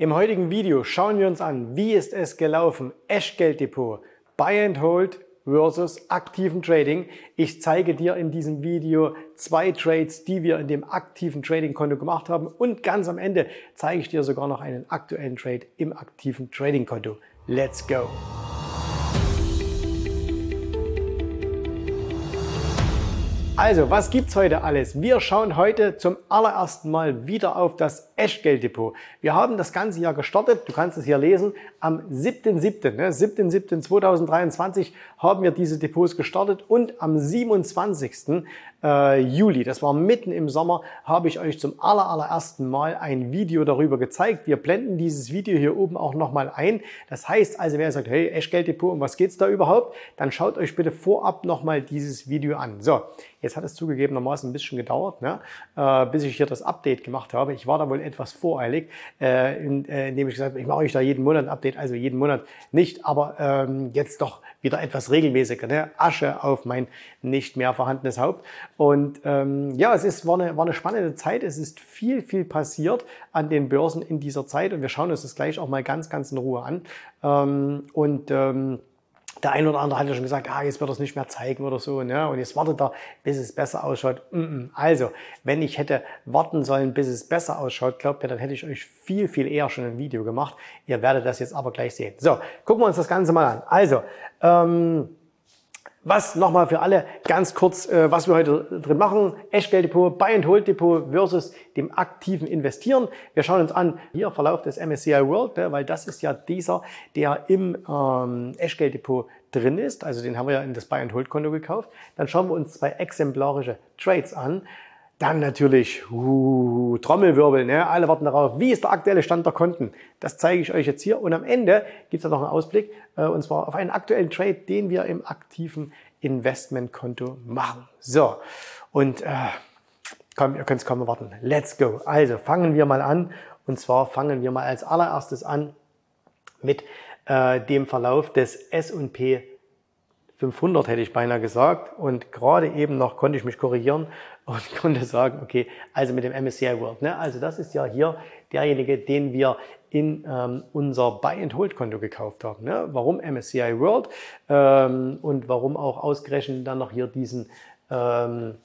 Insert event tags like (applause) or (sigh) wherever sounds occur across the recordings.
Im heutigen Video schauen wir uns an, wie ist es gelaufen, Eschgelddepot, Buy and Hold versus aktiven Trading. Ich zeige dir in diesem Video zwei Trades, die wir in dem aktiven Trading-Konto gemacht haben und ganz am Ende zeige ich dir sogar noch einen aktuellen Trade im aktiven Trading-Konto. Let's go! Also, was gibt's heute alles? Wir schauen heute zum allerersten Mal wieder auf das Eschgelddepot. Wir haben das ganze Jahr gestartet, du kannst es hier lesen, am 7.7., ne, 7.7.2023 haben wir diese Depots gestartet und am 27. Äh, Juli, das war mitten im Sommer, habe ich euch zum aller, allerersten Mal ein Video darüber gezeigt. Wir blenden dieses Video hier oben auch nochmal ein. Das heißt also, wer sagt, hey, Eschgelddepot, um was geht's da überhaupt? Dann schaut euch bitte vorab nochmal dieses Video an. So, jetzt hat es zugegebenermaßen ein bisschen gedauert, ne, äh, bis ich hier das Update gemacht habe. Ich war da wohl etwas voreilig, äh, äh, indem ich gesagt habe, ich mache euch da jeden Monat ein Update, also jeden Monat nicht, aber ähm, jetzt doch wieder etwas regelmäßiger. Ne? Asche auf mein nicht mehr vorhandenes Haupt. Und ähm, ja, es ist, war, eine, war eine spannende Zeit. Es ist viel, viel passiert an den Börsen in dieser Zeit und wir schauen uns das gleich auch mal ganz, ganz in Ruhe an. Ähm, und ähm, der eine oder andere hat ja schon gesagt, ah, jetzt wird er es nicht mehr zeigen oder so, ne? Und jetzt wartet er, bis es besser ausschaut. Also, wenn ich hätte warten sollen, bis es besser ausschaut, glaubt ihr, dann hätte ich euch viel, viel eher schon ein Video gemacht. Ihr werdet das jetzt aber gleich sehen. So, gucken wir uns das Ganze mal an. Also, ähm, was nochmal für alle ganz kurz, äh, was wir heute drin machen. Echtgelddepot, Buy and Hold Depot versus dem aktiven Investieren. Wir schauen uns an hier Verlauf des MSCI World, ne, weil das ist ja dieser, der im ähm, Echtgelddepot drin ist. Also den haben wir ja in das Buy and Hold Konto gekauft. Dann schauen wir uns zwei exemplarische Trades an. Dann natürlich uh, Trommelwirbel, ne? alle warten darauf. Wie ist der aktuelle Stand der Konten? Das zeige ich euch jetzt hier. Und am Ende gibt es noch einen Ausblick, äh, und zwar auf einen aktuellen Trade, den wir im aktiven Investmentkonto machen. So, und äh, komm, ihr könnt es kaum erwarten. Let's go. Also fangen wir mal an. Und zwar fangen wir mal als allererstes an mit äh, dem Verlauf des S&P 500 hätte ich beinahe gesagt. Und gerade eben noch konnte ich mich korrigieren und konnte sagen, okay, also mit dem MSCI World. Ne? Also das ist ja hier derjenige, den wir in ähm, unser Buy-and-Hold-Konto gekauft haben. Ne? Warum MSCI World ähm, und warum auch ausgerechnet dann noch hier diesen ähm,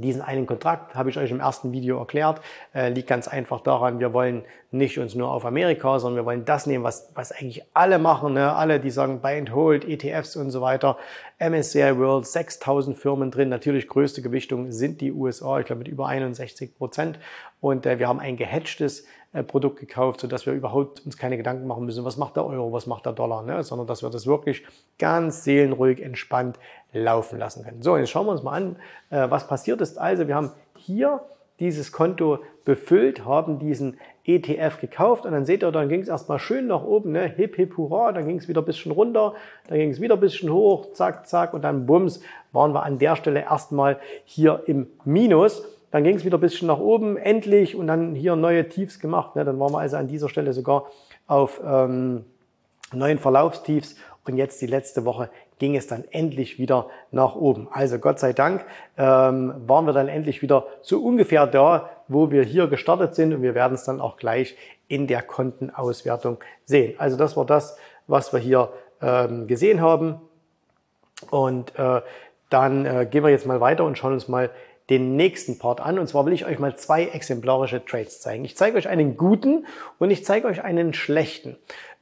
diesen einen Kontrakt habe ich euch im ersten Video erklärt. Äh, liegt ganz einfach daran, wir wollen nicht uns nur auf Amerika, sondern wir wollen das nehmen, was, was eigentlich alle machen. Ne? Alle, die sagen Buy and Hold, ETFs und so weiter. MSCI World, 6000 Firmen drin. Natürlich größte Gewichtung sind die USA, ich glaube mit über 61 Prozent. Und äh, wir haben ein gehatchtes Produkt gekauft, sodass wir überhaupt uns keine Gedanken machen müssen, was macht der Euro, was macht der Dollar, ne? sondern dass wir das wirklich ganz seelenruhig, entspannt laufen lassen können. So, jetzt schauen wir uns mal an, äh, was passiert ist. Also wir haben hier dieses Konto befüllt, haben diesen ETF gekauft und dann seht ihr, dann ging es erstmal schön nach oben, ne? hip hip hurra, dann ging es wieder ein bisschen runter, dann ging es wieder ein bisschen hoch, zack, zack und dann bums, waren wir an der Stelle erstmal hier im Minus. Dann ging es wieder ein bisschen nach oben, endlich, und dann hier neue Tiefs gemacht. Ne? Dann waren wir also an dieser Stelle sogar auf ähm, neuen Verlaufstiefs. Und jetzt die letzte Woche ging es dann endlich wieder nach oben. Also Gott sei Dank ähm, waren wir dann endlich wieder so ungefähr da, wo wir hier gestartet sind. Und wir werden es dann auch gleich in der Kontenauswertung sehen. Also das war das, was wir hier ähm, gesehen haben. Und äh, dann äh, gehen wir jetzt mal weiter und schauen uns mal den nächsten Part an. Und zwar will ich euch mal zwei exemplarische Trades zeigen. Ich zeige euch einen guten und ich zeige euch einen schlechten.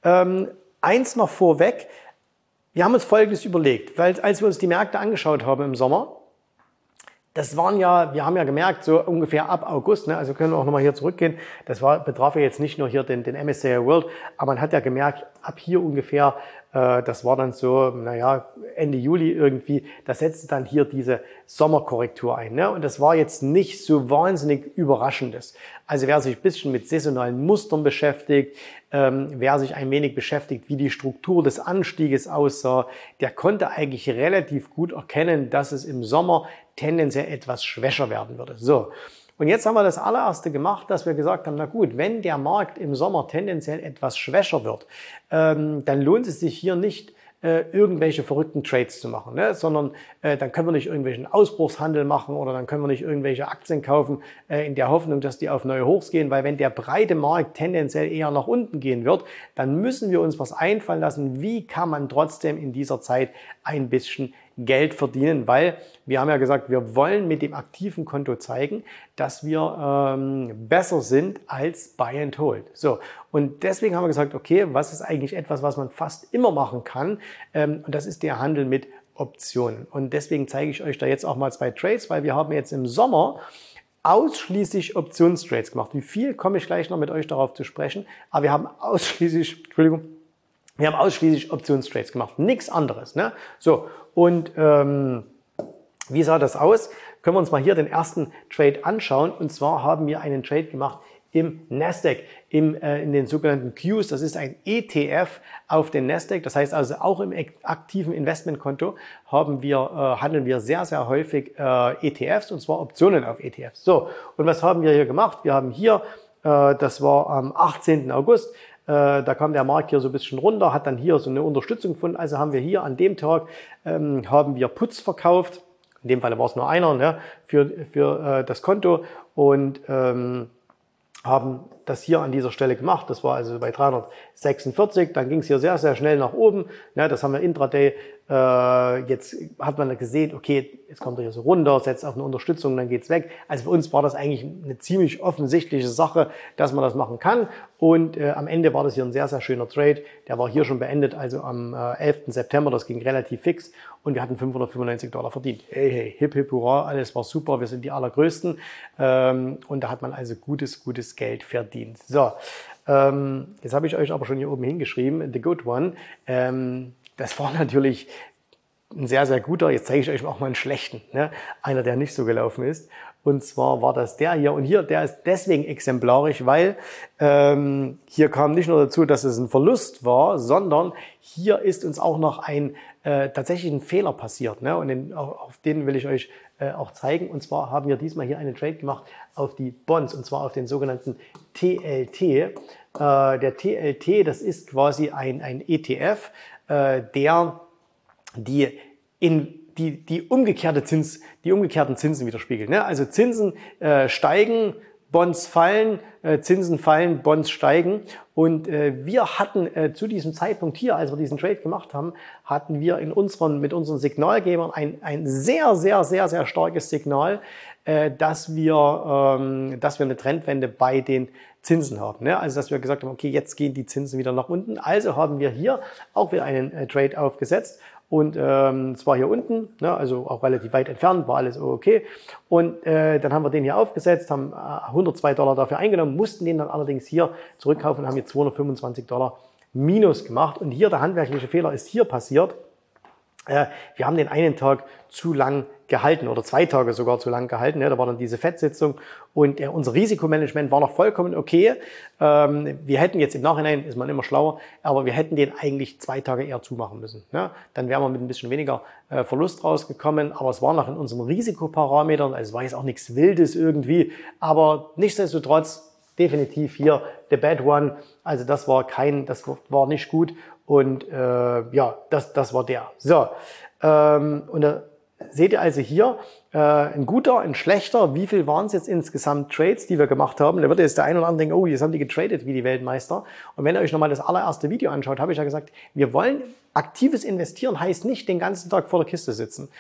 Ähm, eins noch vorweg. Wir haben uns Folgendes überlegt, weil als wir uns die Märkte angeschaut haben im Sommer, das waren ja, wir haben ja gemerkt, so ungefähr ab August, ne, also können wir auch nochmal hier zurückgehen, das war, betraf ja jetzt nicht nur hier den, den MSCI World, aber man hat ja gemerkt, ab hier ungefähr, äh, das war dann so, naja, Ende Juli irgendwie, da setzte dann hier diese Sommerkorrektur ein. Ne? Und das war jetzt nicht so wahnsinnig überraschendes. Also wer sich ein bisschen mit saisonalen Mustern beschäftigt, ähm, wer sich ein wenig beschäftigt, wie die Struktur des Anstieges aussah, der konnte eigentlich relativ gut erkennen, dass es im Sommer tendenziell etwas schwächer werden würde. So. Und jetzt haben wir das allererste gemacht, dass wir gesagt haben, na gut, wenn der Markt im Sommer tendenziell etwas schwächer wird, ähm, dann lohnt es sich hier nicht äh, irgendwelche verrückten Trades zu machen, ne? sondern äh, dann können wir nicht irgendwelchen Ausbruchshandel machen oder dann können wir nicht irgendwelche Aktien kaufen äh, in der Hoffnung, dass die auf neue Hochs gehen, weil wenn der breite Markt tendenziell eher nach unten gehen wird, dann müssen wir uns was einfallen lassen, wie kann man trotzdem in dieser Zeit ein bisschen Geld verdienen, weil wir haben ja gesagt, wir wollen mit dem aktiven Konto zeigen, dass wir ähm, besser sind als Buy and Hold. So und deswegen haben wir gesagt, okay, was ist eigentlich etwas, was man fast immer machen kann? Ähm, und das ist der Handel mit Optionen. Und deswegen zeige ich euch da jetzt auch mal zwei Trades, weil wir haben jetzt im Sommer ausschließlich Optionstrades gemacht. Wie viel komme ich gleich noch mit euch darauf zu sprechen? Aber wir haben ausschließlich, Entschuldigung, wir haben ausschließlich Optionstrades gemacht, nichts anderes. Ne? So, und ähm, wie sah das aus? Können wir uns mal hier den ersten Trade anschauen. Und zwar haben wir einen Trade gemacht im Nasdaq, im, äh, in den sogenannten Qs. Das ist ein ETF auf den Nasdaq. Das heißt also auch im aktiven Investmentkonto haben wir, äh, handeln wir sehr, sehr häufig äh, ETFs und zwar Optionen auf ETFs. So, und was haben wir hier gemacht? Wir haben hier, äh, das war am 18. August, da kam der Markt hier so ein bisschen runter, hat dann hier so eine Unterstützung gefunden. Also haben wir hier an dem Tag ähm, haben wir Putz verkauft. In dem Fall war es nur einer ne, für, für äh, das Konto und ähm, haben das hier an dieser Stelle gemacht. Das war also bei 346. Dann ging es hier sehr, sehr schnell nach oben. Ja, das haben wir intraday äh, jetzt hat man gesehen, okay, jetzt kommt er hier so runter, setzt auf eine Unterstützung, dann geht's weg. Also für uns war das eigentlich eine ziemlich offensichtliche Sache, dass man das machen kann. Und äh, am Ende war das hier ein sehr, sehr schöner Trade. Der war hier schon beendet, also am äh, 11. September. Das ging relativ fix und wir hatten 595 Dollar verdient. Hey, hey, hip, hip, hurra, alles war super, wir sind die Allergrößten. Ähm, und da hat man also gutes, gutes Geld verdient. So, ähm, jetzt habe ich euch aber schon hier oben hingeschrieben, The Good One. Ähm, das war natürlich ein sehr, sehr guter. Jetzt zeige ich euch auch mal einen schlechten. Ne? Einer, der nicht so gelaufen ist. Und zwar war das der hier. Und hier, der ist deswegen exemplarisch, weil ähm, hier kam nicht nur dazu, dass es ein Verlust war, sondern hier ist uns auch noch ein äh, tatsächlich ein Fehler passiert. Ne? Und den, auf den will ich euch äh, auch zeigen. Und zwar haben wir diesmal hier einen Trade gemacht auf die Bonds, und zwar auf den sogenannten TLT. Äh, der TLT, das ist quasi ein, ein ETF, äh, der die in die, die umgekehrte Zins, die umgekehrten Zinsen widerspiegelt. Ne? Also Zinsen äh, steigen, Bonds fallen, äh, Zinsen fallen, Bonds steigen. Und äh, wir hatten äh, zu diesem Zeitpunkt hier, als wir diesen Trade gemacht haben, hatten wir in unseren, mit unseren Signalgebern ein, ein sehr, sehr, sehr, sehr starkes Signal, äh, dass, wir, ähm, dass wir eine Trendwende bei den Zinsen haben. Ne? Also dass wir gesagt haben, okay, jetzt gehen die Zinsen wieder nach unten. Also haben wir hier auch wieder einen äh, Trade aufgesetzt und ähm, zwar hier unten, ne, also auch relativ weit entfernt, war alles okay. Und äh, dann haben wir den hier aufgesetzt, haben äh, 102 Dollar dafür eingenommen, mussten den dann allerdings hier zurückkaufen und haben hier 225 Dollar Minus gemacht. Und hier der handwerkliche Fehler ist hier passiert. Äh, wir haben den einen Tag zu lang gehalten oder zwei Tage sogar zu lang gehalten. Ja, da war dann diese Fettsitzung und äh, unser Risikomanagement war noch vollkommen okay. Ähm, wir hätten jetzt im Nachhinein, ist man immer schlauer, aber wir hätten den eigentlich zwei Tage eher zumachen müssen. Ja, dann wären wir mit ein bisschen weniger äh, Verlust rausgekommen, aber es war noch in unseren Risikoparametern, also es war jetzt auch nichts Wildes irgendwie, aber nichtsdestotrotz definitiv hier the bad one. Also das war kein, das war nicht gut und äh, ja, das, das war der. So, ähm, und da seht ihr also hier äh, ein guter, ein schlechter. Wie viel waren es jetzt insgesamt Trades, die wir gemacht haben? Da wird jetzt der eine oder andere denken, oh, jetzt haben die getradet wie die Weltmeister. Und wenn ihr euch nochmal das allererste Video anschaut, habe ich ja gesagt, wir wollen aktives Investieren heißt nicht den ganzen Tag vor der Kiste sitzen,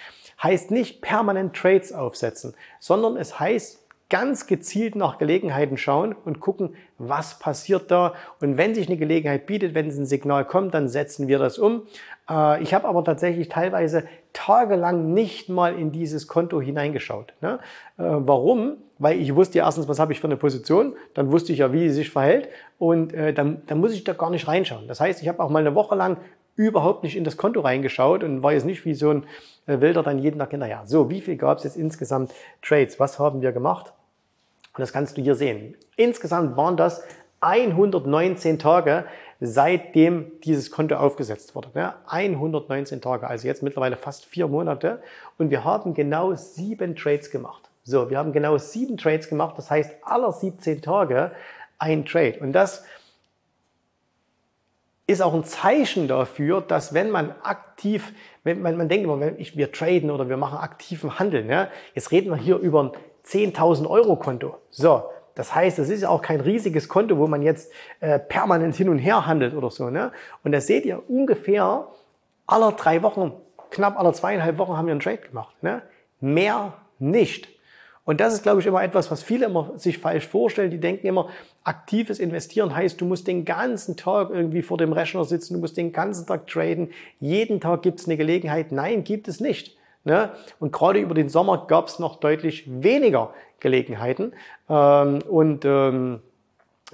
heißt nicht permanent Trades aufsetzen, sondern es heißt ganz gezielt nach Gelegenheiten schauen und gucken, was passiert da. Und wenn sich eine Gelegenheit bietet, wenn ein Signal kommt, dann setzen wir das um. Äh, ich habe aber tatsächlich teilweise tagelang nicht mal in dieses Konto hineingeschaut. Ne? Äh, warum? Weil ich wusste erstens, was habe ich für eine Position, dann wusste ich ja, wie sie sich verhält und äh, dann, dann muss ich da gar nicht reinschauen. Das heißt, ich habe auch mal eine Woche lang überhaupt nicht in das Konto reingeschaut und war jetzt nicht wie so ein Wilder dann jeden Tag hinterher. So, wie viel gab es jetzt insgesamt Trades? Was haben wir gemacht? Und das kannst du hier sehen. Insgesamt waren das 119 Tage, seitdem dieses Konto aufgesetzt wurde. 119 Tage, also jetzt mittlerweile fast vier Monate. Und wir haben genau sieben Trades gemacht. So, wir haben genau sieben Trades gemacht. Das heißt, aller 17 Tage ein Trade. Und das ist auch ein Zeichen dafür, dass wenn man aktiv, wenn man, man denkt immer, wir traden oder wir machen aktiven Handel, ne? jetzt reden wir hier über ein 10.000 Euro Konto. So, das heißt, es ist ja auch kein riesiges Konto, wo man jetzt äh, permanent hin und her handelt oder so. Ne? Und da seht ihr ungefähr aller drei Wochen, knapp aller zweieinhalb Wochen haben wir einen Trade gemacht. Ne? Mehr nicht. Und das ist, glaube ich, immer etwas, was viele immer sich falsch vorstellen. Die denken immer, aktives Investieren heißt, du musst den ganzen Tag irgendwie vor dem Rechner sitzen, du musst den ganzen Tag traden. Jeden Tag gibt es eine Gelegenheit. Nein, gibt es nicht. Ne? Und gerade über den Sommer gab es noch deutlich weniger Gelegenheiten. Ähm, und ähm,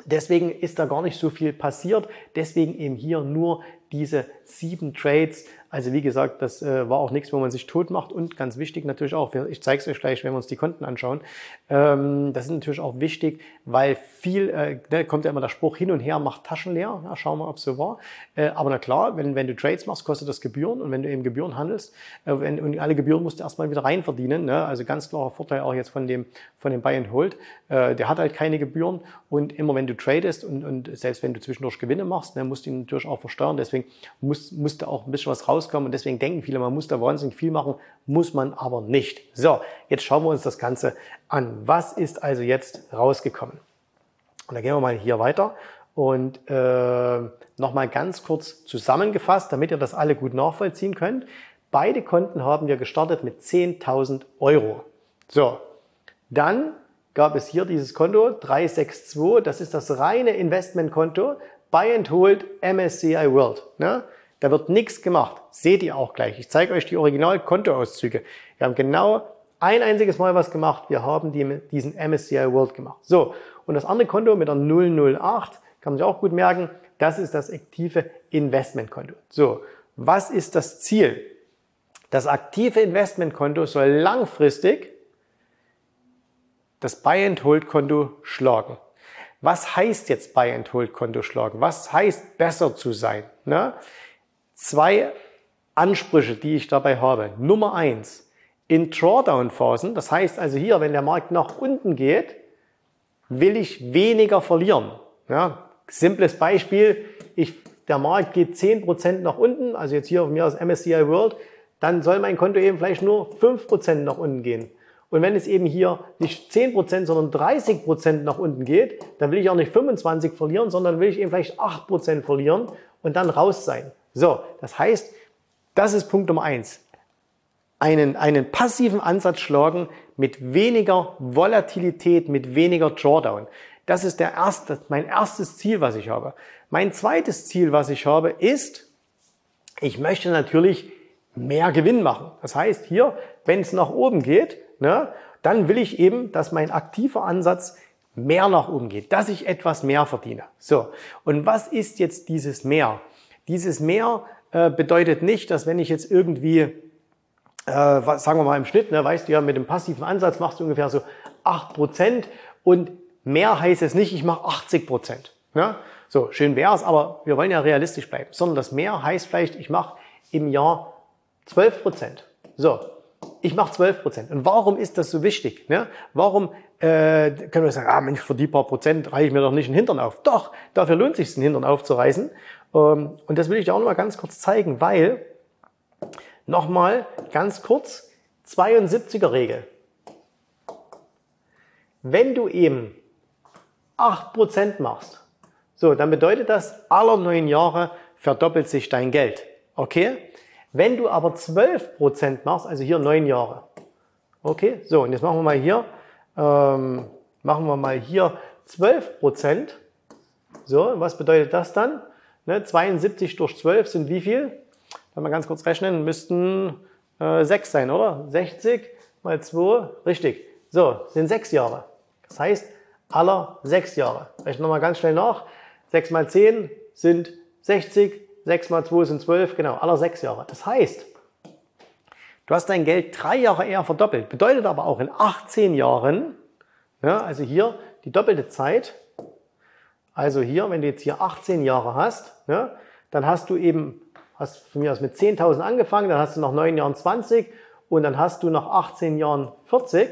deswegen ist da gar nicht so viel passiert. Deswegen eben hier nur diese sieben Trades. Also wie gesagt, das äh, war auch nichts, wo man sich tot macht. Und ganz wichtig natürlich auch, ich zeige es euch gleich, wenn wir uns die Konten anschauen, ähm, das ist natürlich auch wichtig, weil viel, äh, da kommt ja immer der Spruch, hin und her macht Taschen leer, ja, schauen wir, ob es so war. Äh, aber na klar, wenn, wenn du Trades machst, kostet das Gebühren. Und wenn du eben Gebühren handelst, äh, wenn, und alle Gebühren musst du erstmal wieder rein verdienen, ne? also ganz klarer Vorteil auch jetzt von dem, von dem Buy and Hold, äh, der hat halt keine Gebühren. Und immer wenn du tradest und, und selbst wenn du zwischendurch Gewinne machst, ne, musst du ihn natürlich auch versteuern, deswegen musst, musst du auch ein bisschen was raus rauskommen. Und deswegen denken viele, man muss da wahnsinnig viel machen, muss man aber nicht. So, jetzt schauen wir uns das Ganze an. Was ist also jetzt rausgekommen? Und da gehen wir mal hier weiter und äh, nochmal ganz kurz zusammengefasst, damit ihr das alle gut nachvollziehen könnt. Beide Konten haben wir gestartet mit 10.000 Euro. So, dann gab es hier dieses Konto 362, das ist das reine Investmentkonto, Buy and Hold MSCI World. Ne? Da wird nichts gemacht. Seht ihr auch gleich. Ich zeige euch die Original-Kontoauszüge. Wir haben genau ein einziges Mal was gemacht. Wir haben die, diesen MSCI World gemacht. So, und das andere Konto mit der 008, kann man sich auch gut merken, das ist das aktive Investmentkonto. So, was ist das Ziel? Das aktive Investmentkonto soll langfristig das Buy-and-Hold-Konto schlagen. Was heißt jetzt Buy-and-Hold-Konto schlagen? Was heißt besser zu sein? Ne? zwei Ansprüche, die ich dabei habe. Nummer eins, in Drawdown-Phasen, das heißt also hier, wenn der Markt nach unten geht, will ich weniger verlieren. Ja, simples Beispiel, ich, der Markt geht 10% nach unten, also jetzt hier auf mir aus MSCI World, dann soll mein Konto eben vielleicht nur 5% nach unten gehen. Und wenn es eben hier nicht 10%, sondern 30% nach unten geht, dann will ich auch nicht 25 verlieren, sondern will ich eben vielleicht 8% verlieren und dann raus sein. So, das heißt, das ist Punkt Nummer eins. Einen, einen passiven Ansatz schlagen mit weniger Volatilität, mit weniger Drawdown. Das ist der erste, mein erstes Ziel, was ich habe. Mein zweites Ziel, was ich habe, ist, ich möchte natürlich mehr Gewinn machen. Das heißt, hier, wenn es nach oben geht, ne, dann will ich eben, dass mein aktiver Ansatz mehr nach oben geht, dass ich etwas mehr verdiene. So. Und was ist jetzt dieses mehr? Dieses Mehr äh, bedeutet nicht, dass wenn ich jetzt irgendwie, äh, was, sagen wir mal im Schnitt, ne, weißt du ja, mit dem passiven Ansatz machst du ungefähr so acht Prozent und mehr heißt es nicht, ich mache 80%. Ne? So, schön wär's, aber wir wollen ja realistisch bleiben. Sondern das mehr heißt vielleicht, ich mache im Jahr 12%. So, ich mache 12%. Und warum ist das so wichtig? Ne? Warum äh, können wir sagen, ah Mensch, für die paar Prozent reiche ich mir doch nicht den Hintern auf. Doch, dafür lohnt sich den Hintern aufzureißen. Ähm, und das will ich dir auch noch mal ganz kurz zeigen, weil, nochmal ganz kurz, 72er Regel. Wenn du eben 8% machst, so, dann bedeutet das, alle neun Jahre verdoppelt sich dein Geld. Okay? Wenn du aber 12% machst, also hier neun Jahre. Okay? So, und jetzt machen wir mal hier, ähm, machen wir mal hier 12%. So, was bedeutet das dann? Ne, 72 durch 12 sind wie viel? Wenn wir ganz kurz rechnen, müssten äh, 6 sein, oder? 60 mal 2, richtig. So, sind 6 Jahre. Das heißt, aller 6 Jahre. Rechnen wir mal ganz schnell nach. 6 mal 10 sind 60, 6 mal 2 sind 12, genau, aller 6 Jahre. Das heißt, du hast dein Geld drei Jahre eher verdoppelt. Bedeutet aber auch in 18 Jahren, ja, also hier die doppelte Zeit, also hier, wenn du jetzt hier 18 Jahre hast, ja, dann hast du eben, hast von mir aus mit 10.000 angefangen, dann hast du nach 9 Jahren 20 und dann hast du nach 18 Jahren 40.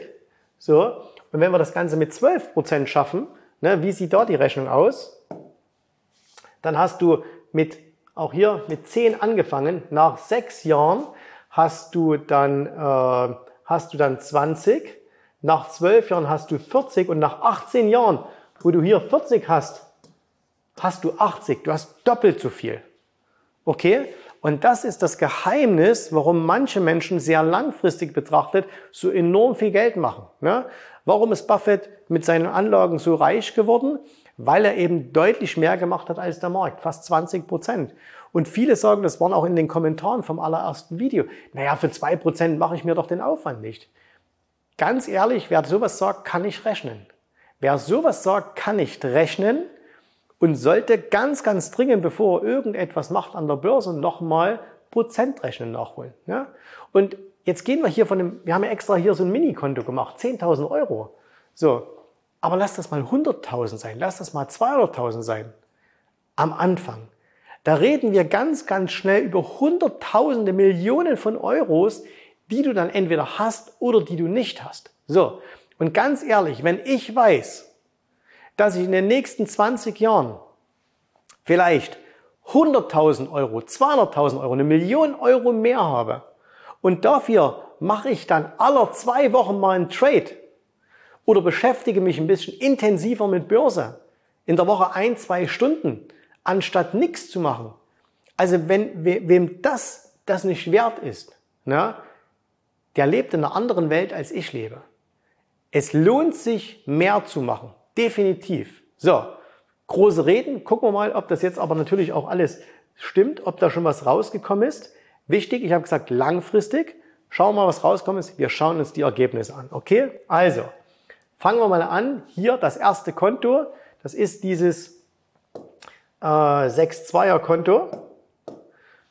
So. Und wenn wir das Ganze mit 12% schaffen, ne, wie sieht da die Rechnung aus? Dann hast du mit auch hier mit 10 angefangen. Nach sechs Jahren hast du dann, äh, hast du dann 20. Nach zwölf Jahren hast du 40 und nach 18 Jahren, wo du hier 40 hast, hast du 80. Du hast doppelt so viel. Okay? Und das ist das Geheimnis, warum manche Menschen sehr langfristig betrachtet so enorm viel Geld machen. Ne? Warum ist Buffett mit seinen Anlagen so reich geworden? Weil er eben deutlich mehr gemacht hat als der Markt, fast 20 Prozent. Und viele sagen, das waren auch in den Kommentaren vom allerersten Video, naja, für zwei Prozent mache ich mir doch den Aufwand nicht. Ganz ehrlich, wer sowas sagt, kann nicht rechnen. Wer sowas sagt, kann nicht rechnen und sollte ganz, ganz dringend, bevor er irgendetwas macht an der Börse, nochmal Prozentrechnen nachholen. Ja? Und jetzt gehen wir hier von dem, wir haben ja extra hier so ein Minikonto gemacht, 10.000 Euro. So, aber lass das mal 100.000 sein, lass das mal 200.000 sein. Am Anfang. Da reden wir ganz, ganz schnell über Hunderttausende, Millionen von Euros, die du dann entweder hast oder die du nicht hast. So. Und ganz ehrlich, wenn ich weiß, dass ich in den nächsten 20 Jahren vielleicht 100.000 Euro, 200.000 Euro, eine Million Euro mehr habe und dafür mache ich dann aller zwei Wochen mal einen Trade oder beschäftige mich ein bisschen intensiver mit Börse, in der Woche ein, zwei Stunden, anstatt nichts zu machen. Also wenn, wem das, das nicht wert ist, na, der lebt in einer anderen Welt, als ich lebe. Es lohnt sich, mehr zu machen. Definitiv. So, große Reden. Gucken wir mal, ob das jetzt aber natürlich auch alles stimmt, ob da schon was rausgekommen ist. Wichtig, ich habe gesagt, langfristig. Schauen wir mal, was rauskommt ist. Wir schauen uns die Ergebnisse an. Okay? Also, fangen wir mal an. Hier das erste Konto. Das ist dieses äh, 6-2er Konto.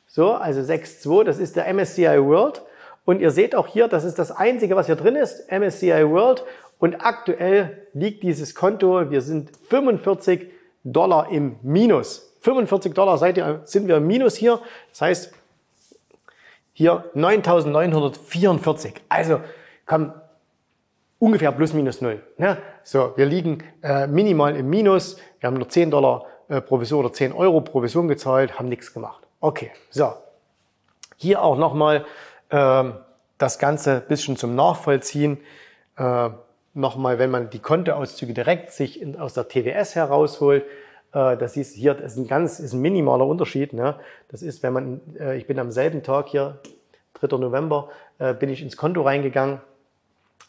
So, also 6-2, das ist der MSCI World. Und ihr seht auch hier, das ist das einzige, was hier drin ist, MSCI World. Und aktuell liegt dieses Konto, wir sind 45 Dollar im Minus. 45 Dollar seid ihr, sind wir im Minus hier. Das heißt, hier 9.944. Also komm, ungefähr plus minus null. Ne? So, wir liegen äh, minimal im Minus. Wir haben nur 10 Dollar äh, Provision oder 10 Euro Provision gezahlt, haben nichts gemacht. Okay, so. Hier auch nochmal äh, das Ganze bisschen zum Nachvollziehen. Äh, nochmal, wenn man die Kontoauszüge direkt sich in, aus der TWS herausholt, äh, das ist hier, das ist ein ganz, ist ein minimaler Unterschied. Ne? Das ist, wenn man, äh, ich bin am selben Tag hier, 3. November, äh, bin ich ins Konto reingegangen,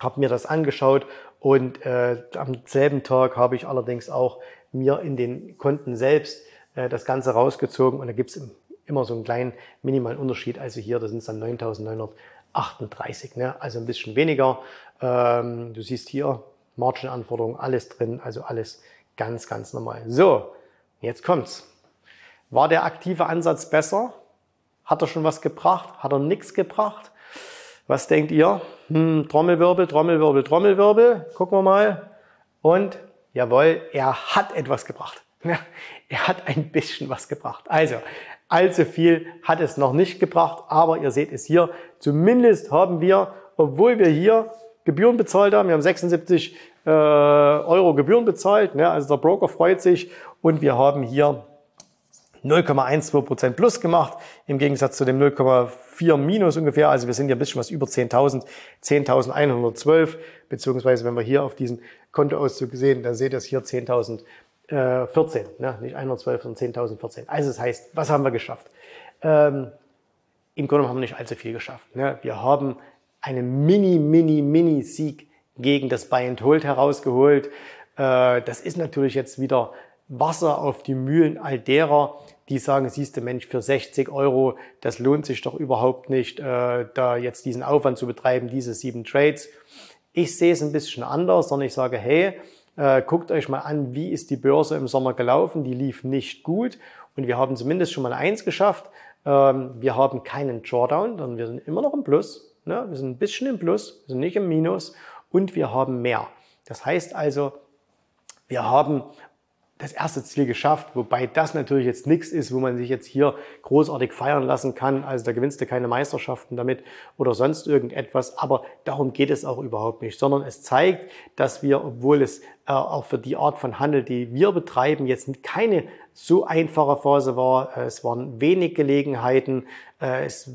habe mir das angeschaut und äh, am selben Tag habe ich allerdings auch mir in den Konten selbst äh, das Ganze rausgezogen und da gibt's immer so einen kleinen minimalen Unterschied. Also hier, das sind dann 9.938, ne? also ein bisschen weniger. Ähm, du siehst hier Margin-Anforderungen, alles drin, also alles ganz, ganz normal. So, jetzt kommt's. War der aktive Ansatz besser? Hat er schon was gebracht? Hat er nichts gebracht? Was denkt ihr? Hm, Trommelwirbel, Trommelwirbel, Trommelwirbel. Gucken wir mal. Und jawohl, er hat etwas gebracht. (laughs) er hat ein bisschen was gebracht. Also, allzu viel hat es noch nicht gebracht, aber ihr seht es hier. Zumindest haben wir, obwohl wir hier Gebühren bezahlt haben. Wir haben 76 äh, Euro Gebühren bezahlt. Ne? Also der Broker freut sich und wir haben hier 0,12 Prozent plus gemacht, im Gegensatz zu dem 0,4 minus ungefähr. Also wir sind ja ein bisschen was über 10.000, 10.112, beziehungsweise wenn wir hier auf diesen Kontoauszug sehen, dann seht ihr es hier 10.014, äh, ne? nicht 112, sondern 10.014. Also das heißt, was haben wir geschafft? Ähm, Im Grunde haben wir nicht allzu viel geschafft. Ne? Wir haben einen Mini, Mini, Mini-Sieg gegen das Buy and Hold herausgeholt. Äh, das ist natürlich jetzt wieder Wasser auf die Mühlen all derer, die sagen, siehst du Mensch, für 60 Euro, das lohnt sich doch überhaupt nicht, äh, da jetzt diesen Aufwand zu betreiben, diese sieben Trades. Ich sehe es ein bisschen anders, sondern ich sage, hey, äh, guckt euch mal an, wie ist die Börse im Sommer gelaufen. Die lief nicht gut und wir haben zumindest schon mal eins geschafft. Ähm, wir haben keinen Drawdown, sondern wir sind immer noch im Plus. Ne? Wir sind ein bisschen im Plus, wir sind nicht im Minus und wir haben mehr. Das heißt also, wir haben das erste Ziel geschafft, wobei das natürlich jetzt nichts ist, wo man sich jetzt hier großartig feiern lassen kann. Also da gewinnst du keine Meisterschaften damit oder sonst irgendetwas. Aber darum geht es auch überhaupt nicht, sondern es zeigt, dass wir, obwohl es äh, auch für die Art von Handel, die wir betreiben, jetzt keine so einfache Phase war. Äh, es waren wenig Gelegenheiten. Äh, es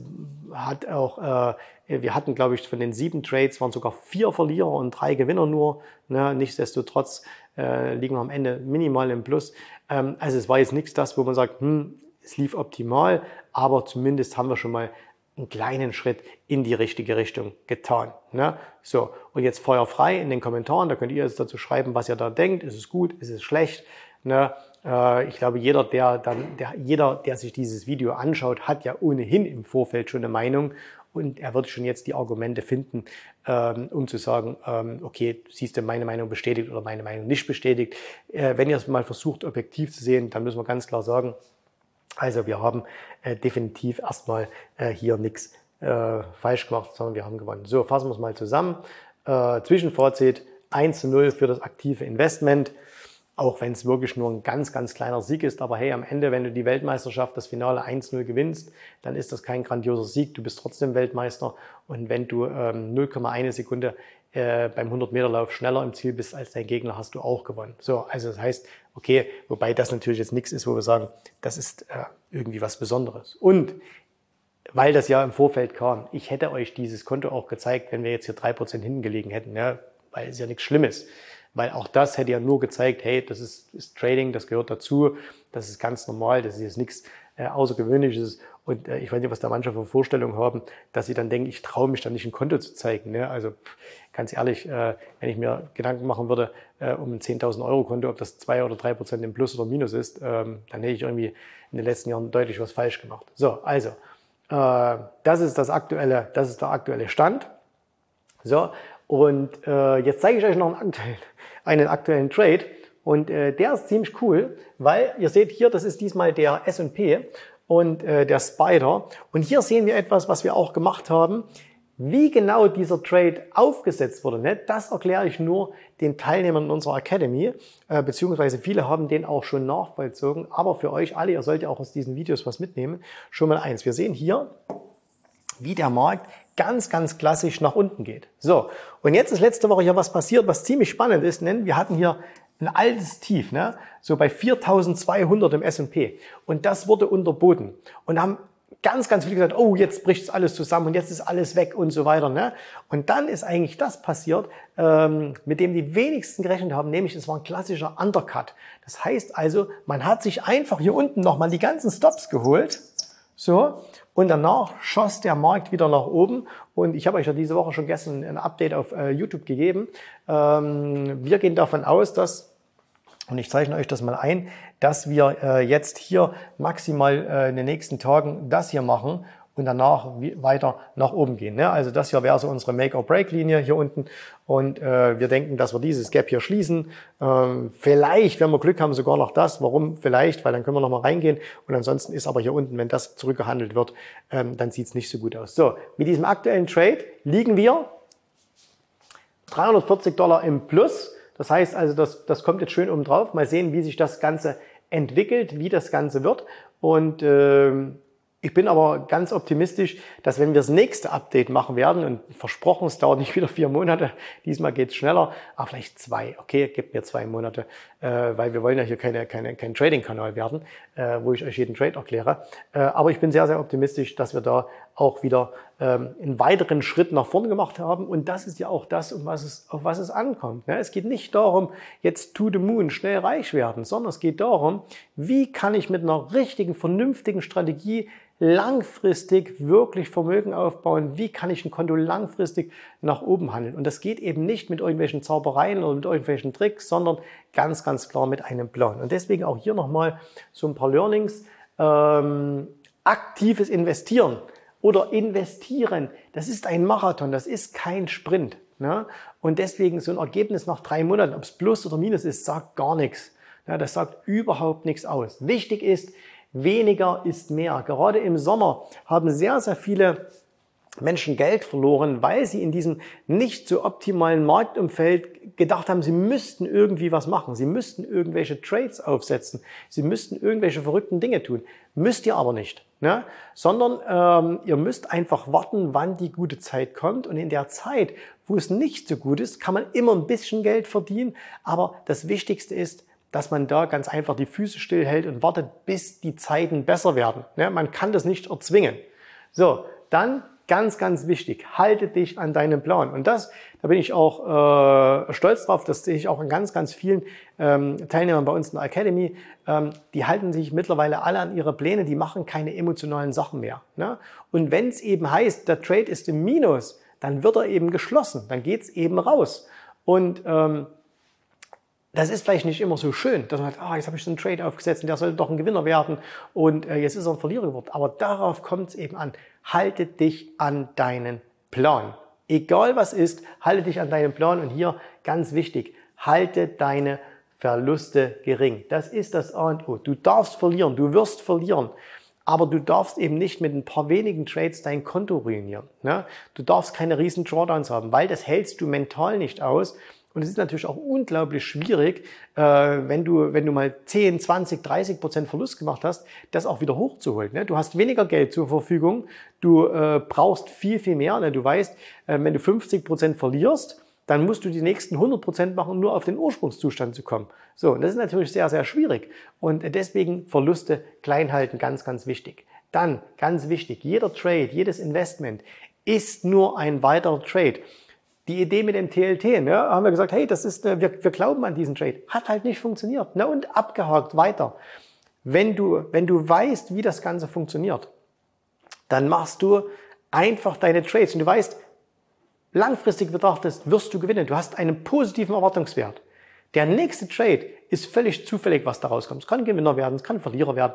hat auch, äh, wir hatten, glaube ich, von den sieben Trades waren sogar vier Verlierer und drei Gewinner nur. Ne? Nichtsdestotrotz liegen wir am Ende minimal im Plus. Ähm, also es war jetzt nichts das, wo man sagt, hm, es lief optimal, aber zumindest haben wir schon mal einen kleinen Schritt in die richtige Richtung getan. Ne? So, und jetzt feuerfrei in den Kommentaren, da könnt ihr jetzt dazu schreiben, was ihr da denkt. Ist es gut, ist es schlecht? Ne? Äh, ich glaube, jeder der, dann, der, jeder, der sich dieses Video anschaut, hat ja ohnehin im Vorfeld schon eine Meinung und er wird schon jetzt die Argumente finden, ähm, um zu sagen, ähm, okay, siehst du meine Meinung bestätigt oder meine Meinung nicht bestätigt. Äh, wenn ihr es mal versucht, objektiv zu sehen, dann müssen wir ganz klar sagen, also wir haben äh, definitiv erstmal äh, hier nichts falsch gemacht, sondern wir haben gewonnen. So, fassen wir es mal zusammen. Zwischenfazit 1 zu 0 für das aktive Investment auch wenn es wirklich nur ein ganz, ganz kleiner Sieg ist. Aber hey, am Ende, wenn du die Weltmeisterschaft, das Finale 1-0 gewinnst, dann ist das kein grandioser Sieg. Du bist trotzdem Weltmeister. Und wenn du ähm, 0,1 Sekunde äh, beim 100-Meter-Lauf schneller im Ziel bist als dein Gegner, hast du auch gewonnen. So, also das heißt, okay, wobei das natürlich jetzt nichts ist, wo wir sagen, das ist äh, irgendwie was Besonderes. Und weil das ja im Vorfeld kam, ich hätte euch dieses Konto auch gezeigt, wenn wir jetzt hier drei Prozent hinten gelegen hätten, ja, weil es ja nichts Schlimmes. Weil auch das hätte ja nur gezeigt, hey, das ist, ist Trading, das gehört dazu, das ist ganz normal, das ist jetzt nichts äh, Außergewöhnliches. Und äh, ich weiß nicht, was da manche für Vorstellungen haben, dass sie dann denken, ich traue mich da nicht ein Konto zu zeigen. Ne? Also ganz ehrlich, äh, wenn ich mir Gedanken machen würde äh, um ein 10.000 Euro Konto, ob das zwei oder drei Prozent im Plus oder Minus ist, ähm, dann hätte ich irgendwie in den letzten Jahren deutlich was falsch gemacht. So, also äh, das ist das aktuelle, das ist der aktuelle Stand. So, und äh, jetzt zeige ich euch noch einen aktuellen, (laughs) einen aktuellen Trade. Und äh, der ist ziemlich cool, weil ihr seht hier, das ist diesmal der S&P und äh, der Spider. Und hier sehen wir etwas, was wir auch gemacht haben. Wie genau dieser Trade aufgesetzt wurde, ne, das erkläre ich nur den Teilnehmern in unserer Academy, äh, beziehungsweise viele haben den auch schon nachvollzogen. Aber für euch alle, ihr sollt ja auch aus diesen Videos was mitnehmen. Schon mal eins. Wir sehen hier, wie der Markt ganz, ganz klassisch nach unten geht. So, und jetzt ist letzte Woche hier was passiert, was ziemlich spannend ist, denn wir hatten hier ein altes Tief, ne? so bei 4200 im S&P. Und das wurde unterboten. Und haben ganz, ganz viele gesagt, oh, jetzt bricht alles zusammen und jetzt ist alles weg und so weiter. Ne? Und dann ist eigentlich das passiert, ähm, mit dem die wenigsten gerechnet haben, nämlich es war ein klassischer Undercut. Das heißt also, man hat sich einfach hier unten nochmal die ganzen Stops geholt, so, und danach schoss der Markt wieder nach oben. Und ich habe euch ja diese Woche schon gestern ein Update auf äh, YouTube gegeben. Ähm, wir gehen davon aus, dass, und ich zeichne euch das mal ein, dass wir äh, jetzt hier maximal äh, in den nächsten Tagen das hier machen und danach weiter nach oben gehen. Ne? Also das hier wäre so unsere Make-or-Break-Linie hier unten. Und äh, wir denken, dass wir dieses Gap hier schließen. Ähm, vielleicht, wenn wir Glück haben, sogar noch das. Warum vielleicht? Weil dann können wir noch mal reingehen. Und ansonsten ist aber hier unten, wenn das zurückgehandelt wird, ähm, dann sieht es nicht so gut aus. So, mit diesem aktuellen Trade liegen wir 340 Dollar im Plus. Das heißt also, das, das kommt jetzt schön oben drauf. Mal sehen, wie sich das Ganze entwickelt, wie das Ganze wird. Und ähm, ich bin aber ganz optimistisch, dass wenn wir das nächste Update machen werden, und versprochen, es dauert nicht wieder vier Monate, (laughs) diesmal geht es schneller, aber vielleicht zwei, okay, gebt mir zwei Monate, äh, weil wir wollen ja hier keine, keine, kein Trading-Kanal werden, äh, wo ich euch jeden Trade erkläre. Äh, aber ich bin sehr, sehr optimistisch, dass wir da auch wieder ähm, einen weiteren Schritt nach vorne gemacht haben. Und das ist ja auch das, um was es, auf was es ankommt. Ne? Es geht nicht darum, jetzt to the moon, schnell reich werden, sondern es geht darum, wie kann ich mit einer richtigen, vernünftigen Strategie langfristig wirklich Vermögen aufbauen? Wie kann ich ein Konto langfristig nach oben handeln? Und das geht eben nicht mit irgendwelchen Zaubereien oder mit irgendwelchen Tricks, sondern ganz, ganz klar mit einem Plan. Und deswegen auch hier nochmal so ein paar Learnings. Ähm, aktives Investieren oder investieren, das ist ein Marathon, das ist kein Sprint. Ne? Und deswegen so ein Ergebnis nach drei Monaten, ob es Plus oder Minus ist, sagt gar nichts. Ja, das sagt überhaupt nichts aus. Wichtig ist, weniger ist mehr. Gerade im Sommer haben sehr, sehr viele Menschen Geld verloren, weil sie in diesem nicht so optimalen Marktumfeld gedacht haben, sie müssten irgendwie was machen, sie müssten irgendwelche Trades aufsetzen, sie müssten irgendwelche verrückten Dinge tun. Müsst ihr aber nicht, ne? sondern ähm, ihr müsst einfach warten, wann die gute Zeit kommt und in der Zeit, wo es nicht so gut ist, kann man immer ein bisschen Geld verdienen, aber das Wichtigste ist, dass man da ganz einfach die Füße stillhält und wartet, bis die Zeiten besser werden. Ne? Man kann das nicht erzwingen. So, dann Ganz, ganz wichtig, halte dich an deinen Plan. Und das, da bin ich auch äh, stolz drauf, das sehe ich auch in ganz, ganz vielen ähm, Teilnehmern bei uns in der Academy. Ähm, die halten sich mittlerweile alle an ihre Pläne, die machen keine emotionalen Sachen mehr. Ne? Und wenn es eben heißt, der Trade ist im Minus, dann wird er eben geschlossen, dann geht's eben raus. Und ähm, das ist vielleicht nicht immer so schön, dass man sagt, ah, jetzt habe ich so einen Trade aufgesetzt und der sollte doch ein Gewinner werden und äh, jetzt ist er ein Verlierer geworden. Aber darauf kommt es eben an. Halte dich an deinen Plan. Egal was ist, halte dich an deinen Plan und hier ganz wichtig, halte deine Verluste gering. Das ist das A und O. Du darfst verlieren, du wirst verlieren. Aber du darfst eben nicht mit ein paar wenigen Trades dein Konto ruinieren. Ne? Du darfst keine riesen Drawdowns haben, weil das hältst du mental nicht aus. Und es ist natürlich auch unglaublich schwierig, äh, wenn, du, wenn du mal 10, 20, 30 Prozent Verlust gemacht hast, das auch wieder hochzuholen. Ne? Du hast weniger Geld zur Verfügung, du äh, brauchst viel, viel mehr. Ne? Du weißt, äh, wenn du 50 Prozent verlierst, dann musst du die nächsten 100 Prozent machen, um nur auf den Ursprungszustand zu kommen. So, und das ist natürlich sehr, sehr schwierig. Und deswegen Verluste klein halten, ganz, ganz wichtig. Dann, ganz wichtig, jeder Trade, jedes Investment ist nur ein weiterer Trade. Die Idee mit dem TLT, ne, haben wir gesagt, hey, das ist, äh, wir, wir glauben an diesen Trade. Hat halt nicht funktioniert. Ne, und abgehakt weiter. Wenn du, wenn du weißt, wie das Ganze funktioniert, dann machst du einfach deine Trades und du weißt, langfristig betrachtet wirst du gewinnen. Du hast einen positiven Erwartungswert. Der nächste Trade ist völlig zufällig, was daraus kommt. Es kann Gewinner werden, es kann Verlierer werden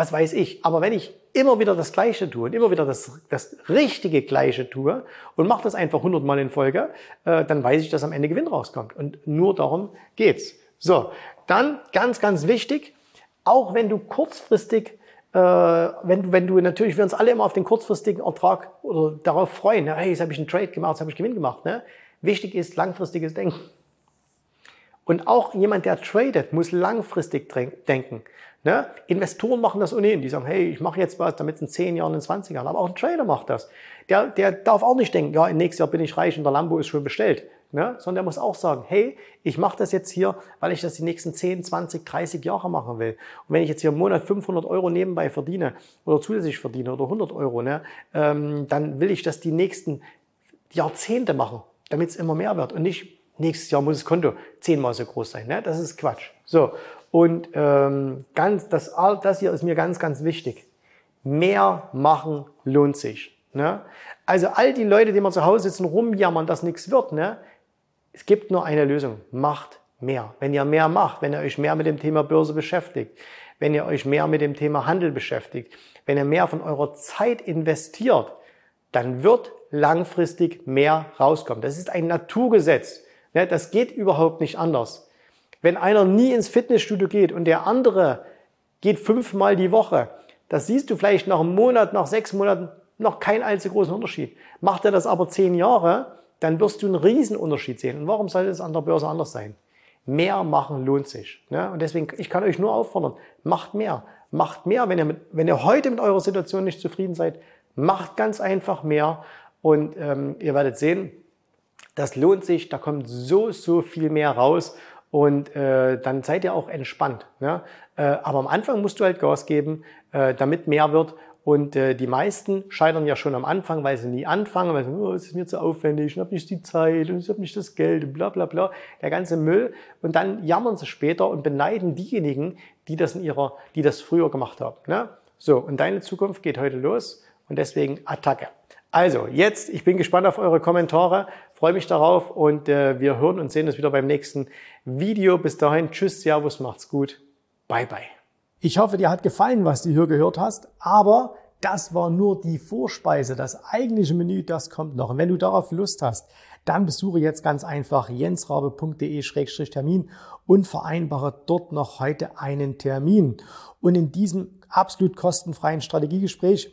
was weiß ich. Aber wenn ich immer wieder das Gleiche tue und immer wieder das, das richtige Gleiche tue und mache das einfach 100 Mal in Folge, äh, dann weiß ich, dass am Ende Gewinn rauskommt. Und nur darum geht's. So, dann ganz, ganz wichtig, auch wenn du kurzfristig äh, wenn, du, wenn du natürlich, wir uns alle immer auf den kurzfristigen Ertrag oder darauf freuen, ne? hey, jetzt habe ich einen Trade gemacht, jetzt habe ich Gewinn gemacht. Ne? Wichtig ist langfristiges Denken. Und auch jemand, der tradet, muss langfristig denken. Ne? Investoren machen das ohnehin. Die sagen, hey, ich mache jetzt was, damit es in 10 Jahren, in 20 Jahren. Aber auch ein Trader macht das. Der, der darf auch nicht denken, ja, im nächsten Jahr bin ich reich und der Lambo ist schon bestellt. Ne? Sondern der muss auch sagen, hey, ich mache das jetzt hier, weil ich das die nächsten 10, 20, 30 Jahre machen will. Und wenn ich jetzt hier im Monat 500 Euro nebenbei verdiene oder zusätzlich verdiene oder 100 Euro, ne, ähm, dann will ich das die nächsten Jahrzehnte machen, damit es immer mehr wird und nicht nächstes Jahr muss das Konto zehnmal so groß sein. Ne? Das ist Quatsch. So, und ähm, ganz, das, das hier ist mir ganz, ganz wichtig. Mehr machen lohnt sich. Ne? Also all die Leute, die mal zu Hause sitzen, rumjammern, dass nichts wird, ne? es gibt nur eine Lösung. Macht mehr. Wenn ihr mehr macht, wenn ihr euch mehr mit dem Thema Börse beschäftigt, wenn ihr euch mehr mit dem Thema Handel beschäftigt, wenn ihr mehr von eurer Zeit investiert, dann wird langfristig mehr rauskommen. Das ist ein Naturgesetz. Ne? Das geht überhaupt nicht anders. Wenn einer nie ins Fitnessstudio geht und der andere geht fünfmal die Woche, das siehst du vielleicht nach einem Monat, nach sechs Monaten noch keinen allzu großen Unterschied. Macht er das aber zehn Jahre, dann wirst du einen riesen Unterschied sehen. Und warum sollte es an der Börse anders sein? Mehr machen lohnt sich. Ne? Und deswegen, ich kann euch nur auffordern, macht mehr. Macht mehr, wenn ihr, mit, wenn ihr heute mit eurer Situation nicht zufrieden seid, macht ganz einfach mehr. Und ähm, ihr werdet sehen, das lohnt sich, da kommt so, so viel mehr raus und äh, dann seid ihr auch entspannt. Ne? Äh, aber am Anfang musst du halt Gas geben, äh, damit mehr wird. Und äh, die meisten scheitern ja schon am Anfang, weil sie nie anfangen, weil sie oh, es ist mir zu aufwendig, ich habe nicht die Zeit und ich habe nicht das Geld und bla bla bla, der ganze Müll. Und dann jammern sie später und beneiden diejenigen, die das in ihrer, die das früher gemacht haben. Ne? So, und deine Zukunft geht heute los und deswegen Attacke. Also, jetzt, ich bin gespannt auf eure Kommentare, freue mich darauf und äh, wir hören und sehen uns wieder beim nächsten Video. Bis dahin, tschüss, servus, macht's gut, bye bye. Ich hoffe, dir hat gefallen, was du hier gehört hast, aber das war nur die Vorspeise. Das eigentliche Menü, das kommt noch. Und wenn du darauf Lust hast, dann besuche jetzt ganz einfach jensrabe.de-termin und vereinbare dort noch heute einen Termin. Und in diesem absolut kostenfreien Strategiegespräch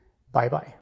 Bye bye.